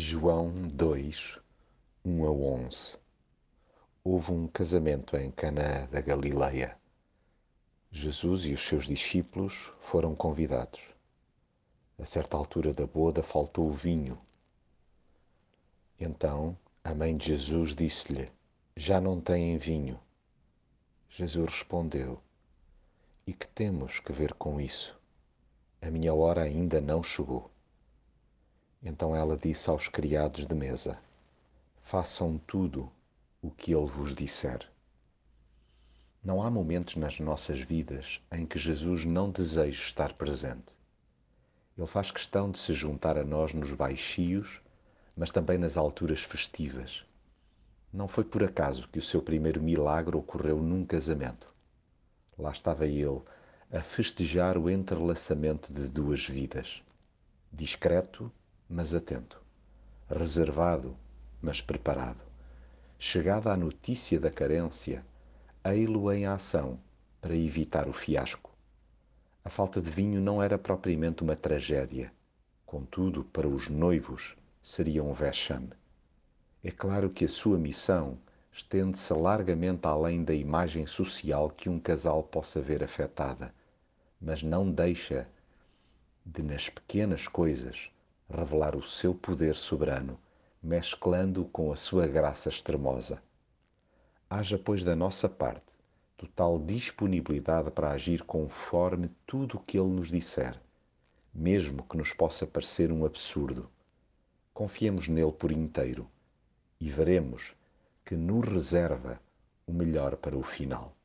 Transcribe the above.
João 2, 1 a 11 Houve um casamento em Canaã da Galileia. Jesus e os seus discípulos foram convidados. A certa altura da boda faltou o vinho. Então a mãe de Jesus disse-lhe: Já não têm vinho. Jesus respondeu: E que temos que ver com isso? A minha hora ainda não chegou. Então ela disse aos criados de mesa: Façam tudo o que ele vos disser. Não há momentos nas nossas vidas em que Jesus não deseja estar presente. Ele faz questão de se juntar a nós nos baixios, mas também nas alturas festivas. Não foi por acaso que o seu primeiro milagre ocorreu num casamento. Lá estava ele a festejar o entrelaçamento de duas vidas, discreto mas atento, reservado, mas preparado. Chegada a notícia da carência, ei-lo em ação para evitar o fiasco. A falta de vinho não era propriamente uma tragédia, contudo, para os noivos seria um vexame. É claro que a sua missão estende-se largamente além da imagem social que um casal possa ver afetada, mas não deixa de, nas pequenas coisas, revelar o seu poder soberano, mesclando com a sua graça extremosa. Haja, pois, da nossa parte total disponibilidade para agir conforme tudo o que Ele nos disser, mesmo que nos possa parecer um absurdo. Confiemos nele por inteiro e veremos que nos reserva o melhor para o final.